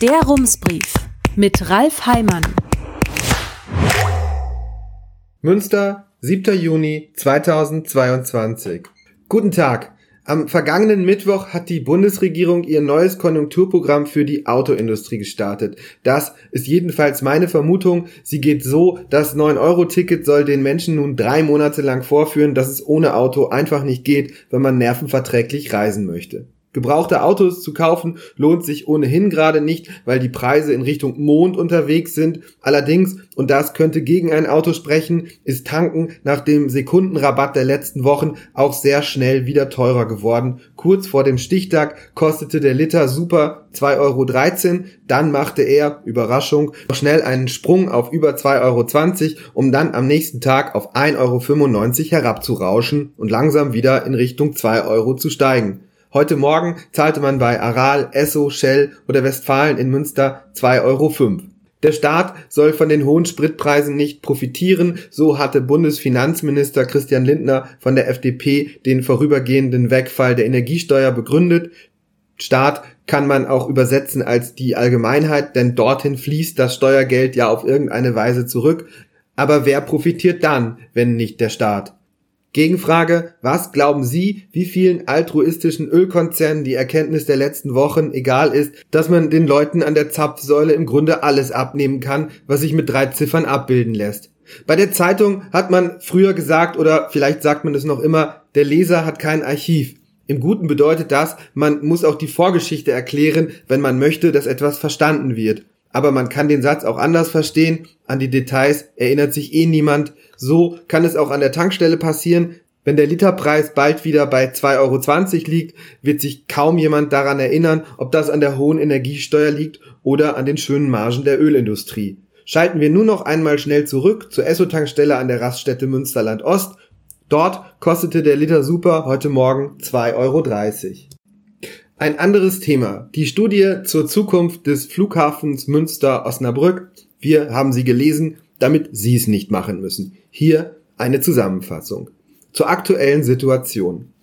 Der Rumsbrief mit Ralf Heimann. Münster, 7. Juni 2022. Guten Tag. Am vergangenen Mittwoch hat die Bundesregierung ihr neues Konjunkturprogramm für die Autoindustrie gestartet. Das ist jedenfalls meine Vermutung. Sie geht so, das 9-Euro-Ticket soll den Menschen nun drei Monate lang vorführen, dass es ohne Auto einfach nicht geht, wenn man nervenverträglich reisen möchte. Gebrauchte Autos zu kaufen lohnt sich ohnehin gerade nicht, weil die Preise in Richtung Mond unterwegs sind. Allerdings, und das könnte gegen ein Auto sprechen, ist Tanken nach dem Sekundenrabatt der letzten Wochen auch sehr schnell wieder teurer geworden. Kurz vor dem Stichtag kostete der Liter Super 2,13 Euro, dann machte er, Überraschung, noch schnell einen Sprung auf über 2,20 Euro, um dann am nächsten Tag auf 1,95 Euro herabzurauschen und langsam wieder in Richtung 2 Euro zu steigen. Heute Morgen zahlte man bei Aral, Esso, Shell oder Westfalen in Münster 2,05 Euro. Der Staat soll von den hohen Spritpreisen nicht profitieren, so hatte Bundesfinanzminister Christian Lindner von der FDP den vorübergehenden Wegfall der Energiesteuer begründet. Staat kann man auch übersetzen als die Allgemeinheit, denn dorthin fließt das Steuergeld ja auf irgendeine Weise zurück. Aber wer profitiert dann, wenn nicht der Staat? Gegenfrage, was glauben Sie, wie vielen altruistischen Ölkonzernen die Erkenntnis der letzten Wochen egal ist, dass man den Leuten an der Zapfsäule im Grunde alles abnehmen kann, was sich mit drei Ziffern abbilden lässt? Bei der Zeitung hat man früher gesagt, oder vielleicht sagt man es noch immer, der Leser hat kein Archiv. Im Guten bedeutet das, man muss auch die Vorgeschichte erklären, wenn man möchte, dass etwas verstanden wird. Aber man kann den Satz auch anders verstehen, an die Details erinnert sich eh niemand, so kann es auch an der Tankstelle passieren. Wenn der Literpreis bald wieder bei 2,20 Euro liegt, wird sich kaum jemand daran erinnern, ob das an der hohen Energiesteuer liegt oder an den schönen Margen der Ölindustrie. Schalten wir nur noch einmal schnell zurück zur Esso-Tankstelle an der Raststätte Münsterland Ost. Dort kostete der Liter Super heute Morgen 2,30 Euro. Ein anderes Thema. Die Studie zur Zukunft des Flughafens Münster-Osnabrück. Wir haben sie gelesen, damit Sie es nicht machen müssen. Hier eine Zusammenfassung. Zur aktuellen Situation.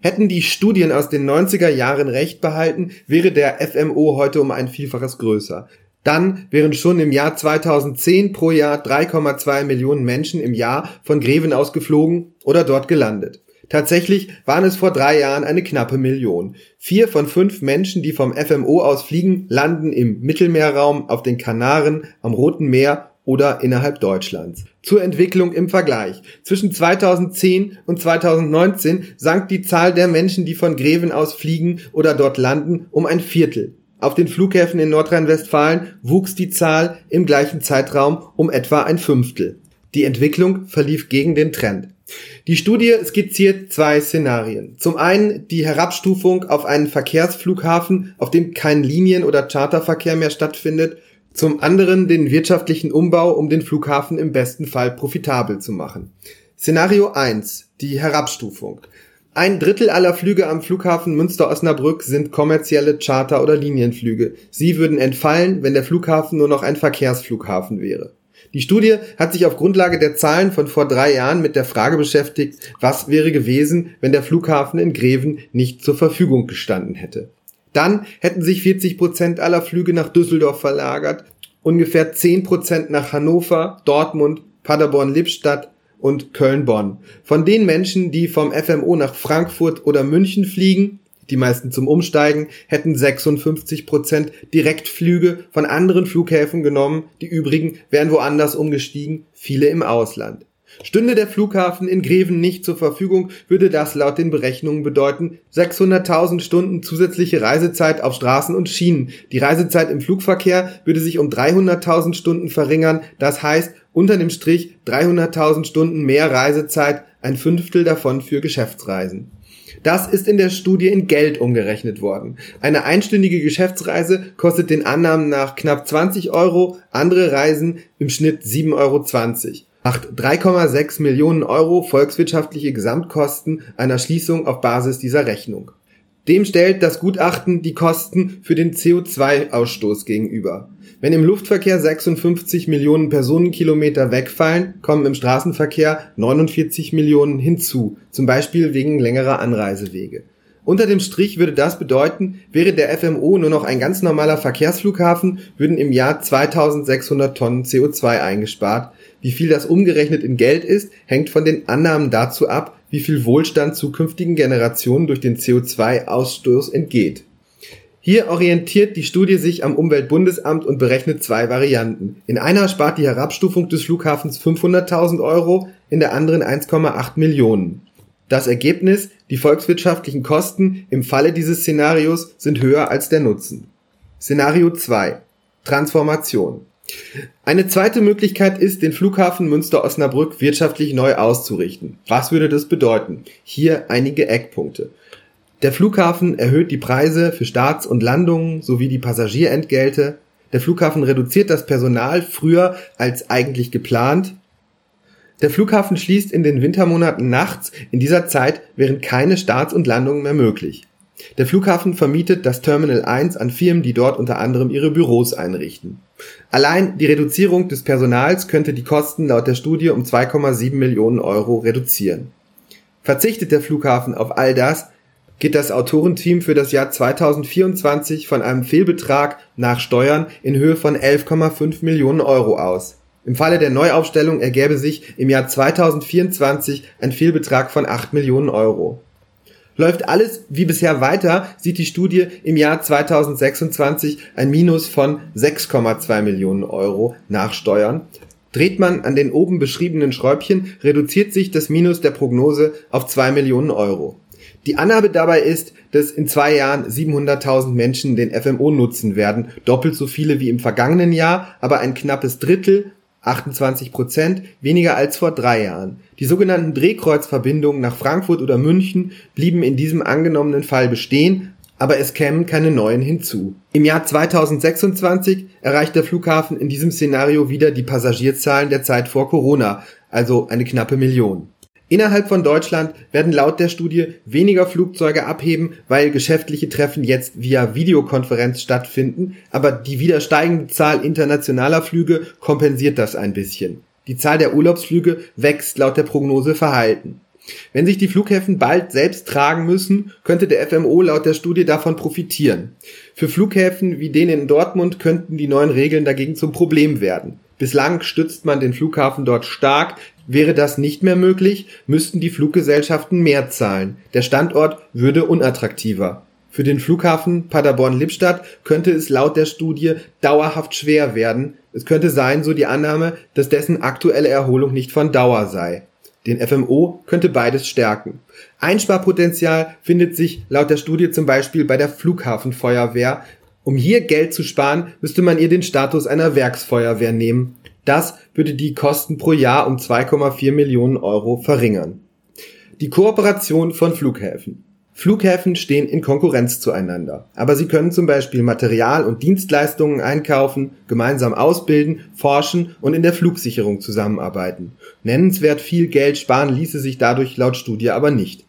Hätten die Studien aus den 90er Jahren recht behalten, wäre der FMO heute um ein Vielfaches größer. Dann wären schon im Jahr 2010 pro Jahr 3,2 Millionen Menschen im Jahr von Greven aus geflogen oder dort gelandet. Tatsächlich waren es vor drei Jahren eine knappe Million. Vier von fünf Menschen, die vom FMO aus fliegen, landen im Mittelmeerraum, auf den Kanaren, am Roten Meer oder innerhalb Deutschlands. Zur Entwicklung im Vergleich. Zwischen 2010 und 2019 sank die Zahl der Menschen, die von Greven aus fliegen oder dort landen, um ein Viertel. Auf den Flughäfen in Nordrhein-Westfalen wuchs die Zahl im gleichen Zeitraum um etwa ein Fünftel. Die Entwicklung verlief gegen den Trend. Die Studie skizziert zwei Szenarien. Zum einen die Herabstufung auf einen Verkehrsflughafen, auf dem kein Linien- oder Charterverkehr mehr stattfindet zum anderen den wirtschaftlichen Umbau, um den Flughafen im besten Fall profitabel zu machen. Szenario 1. Die Herabstufung. Ein Drittel aller Flüge am Flughafen Münster-Osnabrück sind kommerzielle Charter- oder Linienflüge. Sie würden entfallen, wenn der Flughafen nur noch ein Verkehrsflughafen wäre. Die Studie hat sich auf Grundlage der Zahlen von vor drei Jahren mit der Frage beschäftigt, was wäre gewesen, wenn der Flughafen in Greven nicht zur Verfügung gestanden hätte. Dann hätten sich 40 Prozent aller Flüge nach Düsseldorf verlagert, ungefähr 10 Prozent nach Hannover, Dortmund, Paderborn-Lippstadt und Köln-Bonn. Von den Menschen, die vom FMO nach Frankfurt oder München fliegen, die meisten zum Umsteigen, hätten 56 Prozent Direktflüge von anderen Flughäfen genommen, die übrigen wären woanders umgestiegen, viele im Ausland. Stünde der Flughafen in Greven nicht zur Verfügung, würde das laut den Berechnungen bedeuten 600.000 Stunden zusätzliche Reisezeit auf Straßen und Schienen. Die Reisezeit im Flugverkehr würde sich um 300.000 Stunden verringern. Das heißt, unter dem Strich 300.000 Stunden mehr Reisezeit, ein Fünftel davon für Geschäftsreisen. Das ist in der Studie in Geld umgerechnet worden. Eine einstündige Geschäftsreise kostet den Annahmen nach knapp 20 Euro, andere Reisen im Schnitt 7,20 Euro macht 3,6 Millionen Euro volkswirtschaftliche Gesamtkosten einer Schließung auf Basis dieser Rechnung. Dem stellt das Gutachten die Kosten für den CO2-Ausstoß gegenüber. Wenn im Luftverkehr 56 Millionen Personenkilometer wegfallen, kommen im Straßenverkehr 49 Millionen hinzu, zum Beispiel wegen längerer Anreisewege. Unter dem Strich würde das bedeuten, wäre der FMO nur noch ein ganz normaler Verkehrsflughafen, würden im Jahr 2600 Tonnen CO2 eingespart. Wie viel das umgerechnet in Geld ist, hängt von den Annahmen dazu ab, wie viel Wohlstand zukünftigen Generationen durch den CO2-Ausstoß entgeht. Hier orientiert die Studie sich am Umweltbundesamt und berechnet zwei Varianten. In einer spart die Herabstufung des Flughafens 500.000 Euro, in der anderen 1,8 Millionen. Das Ergebnis, die volkswirtschaftlichen Kosten im Falle dieses Szenarios sind höher als der Nutzen. Szenario 2. Transformation. Eine zweite Möglichkeit ist, den Flughafen Münster-Osnabrück wirtschaftlich neu auszurichten. Was würde das bedeuten? Hier einige Eckpunkte. Der Flughafen erhöht die Preise für Starts und Landungen sowie die Passagierentgelte. Der Flughafen reduziert das Personal früher als eigentlich geplant. Der Flughafen schließt in den Wintermonaten nachts, in dieser Zeit wären keine Starts und Landungen mehr möglich. Der Flughafen vermietet das Terminal 1 an Firmen, die dort unter anderem ihre Büros einrichten. Allein die Reduzierung des Personals könnte die Kosten laut der Studie um 2,7 Millionen Euro reduzieren. Verzichtet der Flughafen auf all das, geht das Autorenteam für das Jahr 2024 von einem Fehlbetrag nach Steuern in Höhe von 11,5 Millionen Euro aus. Im Falle der Neuaufstellung ergäbe sich im Jahr 2024 ein Fehlbetrag von 8 Millionen Euro. Läuft alles wie bisher weiter, sieht die Studie im Jahr 2026 ein Minus von 6,2 Millionen Euro nach Steuern. Dreht man an den oben beschriebenen Schräubchen, reduziert sich das Minus der Prognose auf 2 Millionen Euro. Die Annahme dabei ist, dass in zwei Jahren 700.000 Menschen den FMO nutzen werden, doppelt so viele wie im vergangenen Jahr, aber ein knappes Drittel 28 Prozent, weniger als vor drei Jahren. Die sogenannten Drehkreuzverbindungen nach Frankfurt oder München blieben in diesem angenommenen Fall bestehen, aber es kämen keine neuen hinzu. Im Jahr 2026 erreicht der Flughafen in diesem Szenario wieder die Passagierzahlen der Zeit vor Corona, also eine knappe Million. Innerhalb von Deutschland werden laut der Studie weniger Flugzeuge abheben, weil geschäftliche Treffen jetzt via Videokonferenz stattfinden, aber die wieder steigende Zahl internationaler Flüge kompensiert das ein bisschen. Die Zahl der Urlaubsflüge wächst laut der Prognose verhalten. Wenn sich die Flughäfen bald selbst tragen müssen, könnte der FMO laut der Studie davon profitieren. Für Flughäfen wie den in Dortmund könnten die neuen Regeln dagegen zum Problem werden. Bislang stützt man den Flughafen dort stark. Wäre das nicht mehr möglich, müssten die Fluggesellschaften mehr zahlen. Der Standort würde unattraktiver. Für den Flughafen Paderborn-Lippstadt könnte es laut der Studie dauerhaft schwer werden. Es könnte sein, so die Annahme, dass dessen aktuelle Erholung nicht von Dauer sei. Den FMO könnte beides stärken. Einsparpotenzial findet sich laut der Studie zum Beispiel bei der Flughafenfeuerwehr, um hier Geld zu sparen, müsste man ihr den Status einer Werksfeuerwehr nehmen. Das würde die Kosten pro Jahr um 2,4 Millionen Euro verringern. Die Kooperation von Flughäfen. Flughäfen stehen in Konkurrenz zueinander, aber sie können zum Beispiel Material und Dienstleistungen einkaufen, gemeinsam ausbilden, forschen und in der Flugsicherung zusammenarbeiten. Nennenswert viel Geld sparen ließe sich dadurch laut Studie aber nicht.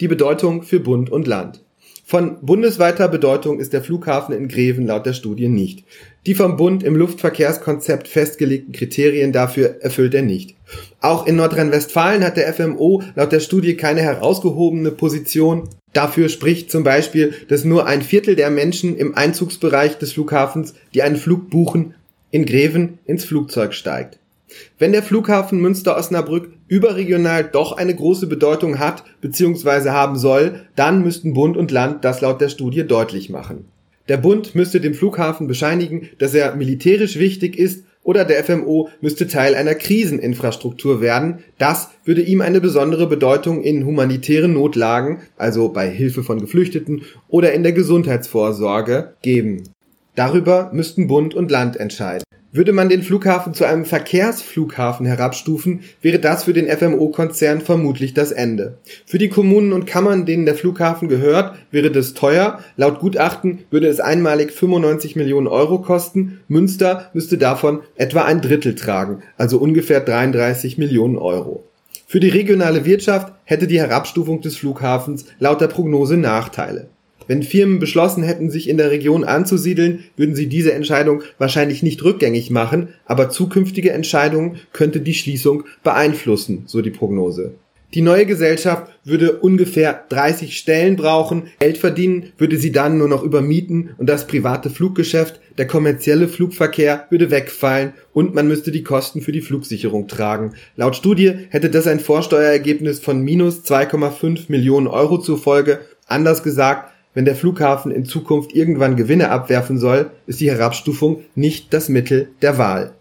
Die Bedeutung für Bund und Land. Von bundesweiter Bedeutung ist der Flughafen in Greven laut der Studie nicht. Die vom Bund im Luftverkehrskonzept festgelegten Kriterien dafür erfüllt er nicht. Auch in Nordrhein-Westfalen hat der FMO laut der Studie keine herausgehobene Position. Dafür spricht zum Beispiel, dass nur ein Viertel der Menschen im Einzugsbereich des Flughafens, die einen Flug buchen, in Greven ins Flugzeug steigt. Wenn der Flughafen Münster-Osnabrück überregional doch eine große Bedeutung hat bzw. haben soll, dann müssten Bund und Land das laut der Studie deutlich machen. Der Bund müsste dem Flughafen bescheinigen, dass er militärisch wichtig ist oder der FMO müsste Teil einer Kriseninfrastruktur werden. Das würde ihm eine besondere Bedeutung in humanitären Notlagen, also bei Hilfe von Geflüchteten oder in der Gesundheitsvorsorge geben. Darüber müssten Bund und Land entscheiden. Würde man den Flughafen zu einem Verkehrsflughafen herabstufen, wäre das für den FMO-Konzern vermutlich das Ende. Für die Kommunen und Kammern, denen der Flughafen gehört, wäre das teuer. Laut Gutachten würde es einmalig 95 Millionen Euro kosten. Münster müsste davon etwa ein Drittel tragen, also ungefähr 33 Millionen Euro. Für die regionale Wirtschaft hätte die Herabstufung des Flughafens laut der Prognose Nachteile. Wenn Firmen beschlossen hätten, sich in der Region anzusiedeln, würden sie diese Entscheidung wahrscheinlich nicht rückgängig machen, aber zukünftige Entscheidungen könnte die Schließung beeinflussen, so die Prognose. Die neue Gesellschaft würde ungefähr 30 Stellen brauchen. Geld verdienen würde sie dann nur noch über Mieten und das private Fluggeschäft, der kommerzielle Flugverkehr würde wegfallen und man müsste die Kosten für die Flugsicherung tragen. Laut Studie hätte das ein Vorsteuerergebnis von minus 2,5 Millionen Euro zur Folge. Anders gesagt, wenn der Flughafen in Zukunft irgendwann Gewinne abwerfen soll, ist die Herabstufung nicht das Mittel der Wahl.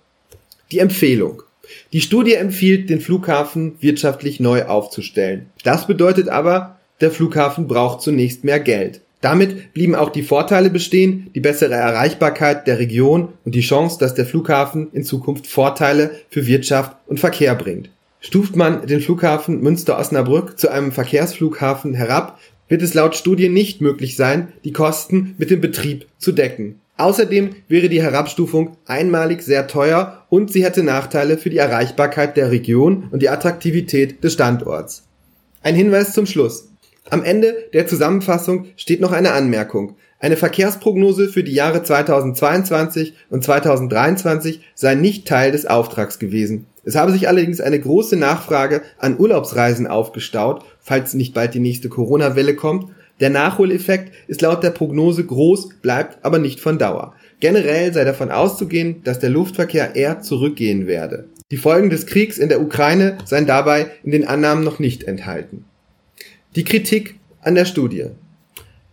Die Empfehlung. Die Studie empfiehlt, den Flughafen wirtschaftlich neu aufzustellen. Das bedeutet aber, der Flughafen braucht zunächst mehr Geld. Damit blieben auch die Vorteile bestehen, die bessere Erreichbarkeit der Region und die Chance, dass der Flughafen in Zukunft Vorteile für Wirtschaft und Verkehr bringt. Stuft man den Flughafen Münster-Osnabrück zu einem Verkehrsflughafen herab, wird es laut Studie nicht möglich sein, die Kosten mit dem Betrieb zu decken. Außerdem wäre die Herabstufung einmalig sehr teuer und sie hätte Nachteile für die Erreichbarkeit der Region und die Attraktivität des Standorts. Ein Hinweis zum Schluss. Am Ende der Zusammenfassung steht noch eine Anmerkung. Eine Verkehrsprognose für die Jahre 2022 und 2023 sei nicht Teil des Auftrags gewesen. Es habe sich allerdings eine große Nachfrage an Urlaubsreisen aufgestaut, falls nicht bald die nächste Corona-Welle kommt der Nachholeffekt ist laut der Prognose groß, bleibt aber nicht von Dauer. Generell sei davon auszugehen, dass der Luftverkehr eher zurückgehen werde. Die Folgen des Kriegs in der Ukraine seien dabei in den Annahmen noch nicht enthalten. Die Kritik an der Studie.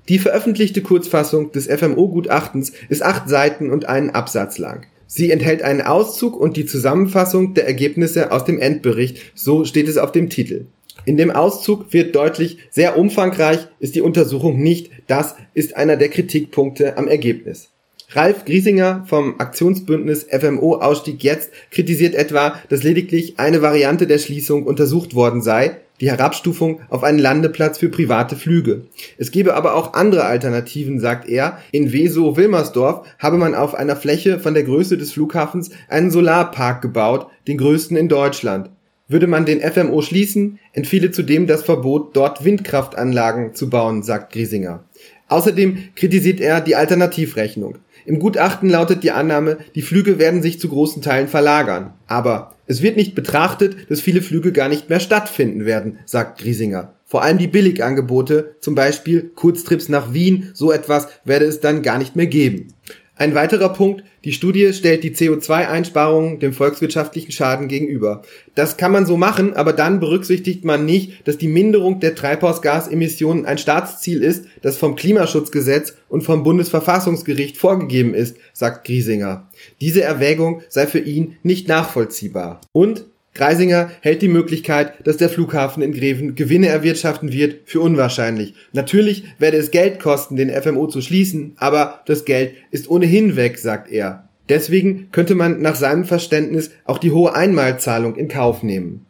Die veröffentlichte Kurzfassung des FMO-Gutachtens ist acht Seiten und einen Absatz lang. Sie enthält einen Auszug und die Zusammenfassung der Ergebnisse aus dem Endbericht, so steht es auf dem Titel. In dem Auszug wird deutlich, sehr umfangreich ist die Untersuchung nicht. Das ist einer der Kritikpunkte am Ergebnis. Ralf Griesinger vom Aktionsbündnis FMO Ausstieg jetzt kritisiert etwa, dass lediglich eine Variante der Schließung untersucht worden sei, die Herabstufung auf einen Landeplatz für private Flüge. Es gebe aber auch andere Alternativen, sagt er. In Weso-Wilmersdorf habe man auf einer Fläche von der Größe des Flughafens einen Solarpark gebaut, den größten in Deutschland. Würde man den FMO schließen, entfiele zudem das Verbot, dort Windkraftanlagen zu bauen, sagt Griesinger. Außerdem kritisiert er die Alternativrechnung. Im Gutachten lautet die Annahme, die Flüge werden sich zu großen Teilen verlagern. Aber es wird nicht betrachtet, dass viele Flüge gar nicht mehr stattfinden werden, sagt Griesinger. Vor allem die Billigangebote, zum Beispiel Kurztrips nach Wien, so etwas werde es dann gar nicht mehr geben. Ein weiterer Punkt, die Studie stellt die CO2-Einsparungen dem volkswirtschaftlichen Schaden gegenüber. Das kann man so machen, aber dann berücksichtigt man nicht, dass die Minderung der Treibhausgasemissionen ein Staatsziel ist, das vom Klimaschutzgesetz und vom Bundesverfassungsgericht vorgegeben ist, sagt Griesinger. Diese Erwägung sei für ihn nicht nachvollziehbar. Und Greisinger hält die Möglichkeit, dass der Flughafen in Greven Gewinne erwirtschaften wird, für unwahrscheinlich. Natürlich werde es Geld kosten, den FMO zu schließen, aber das Geld ist ohnehin weg, sagt er. Deswegen könnte man nach seinem Verständnis auch die hohe Einmalzahlung in Kauf nehmen.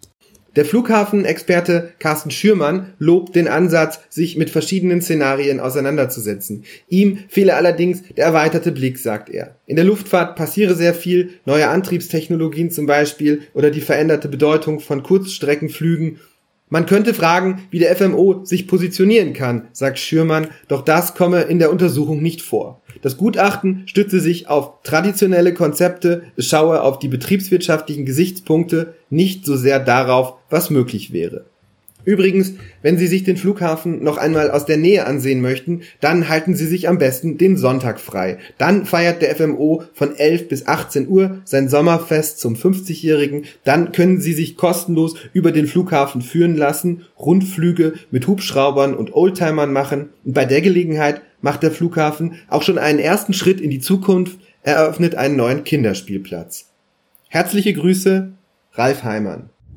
Der Flughafenexperte Carsten Schürmann lobt den Ansatz, sich mit verschiedenen Szenarien auseinanderzusetzen. Ihm fehle allerdings der erweiterte Blick, sagt er. In der Luftfahrt passiere sehr viel, neue Antriebstechnologien zum Beispiel oder die veränderte Bedeutung von Kurzstreckenflügen man könnte fragen, wie der FMO sich positionieren kann, sagt Schürmann, doch das komme in der Untersuchung nicht vor. Das Gutachten stütze sich auf traditionelle Konzepte, schaue auf die betriebswirtschaftlichen Gesichtspunkte, nicht so sehr darauf, was möglich wäre. Übrigens, wenn Sie sich den Flughafen noch einmal aus der Nähe ansehen möchten, dann halten Sie sich am besten den Sonntag frei. Dann feiert der FMO von 11 bis 18 Uhr sein Sommerfest zum 50-Jährigen. Dann können Sie sich kostenlos über den Flughafen führen lassen, Rundflüge mit Hubschraubern und Oldtimern machen. Und bei der Gelegenheit macht der Flughafen auch schon einen ersten Schritt in die Zukunft, eröffnet einen neuen Kinderspielplatz. Herzliche Grüße, Ralf Heimann.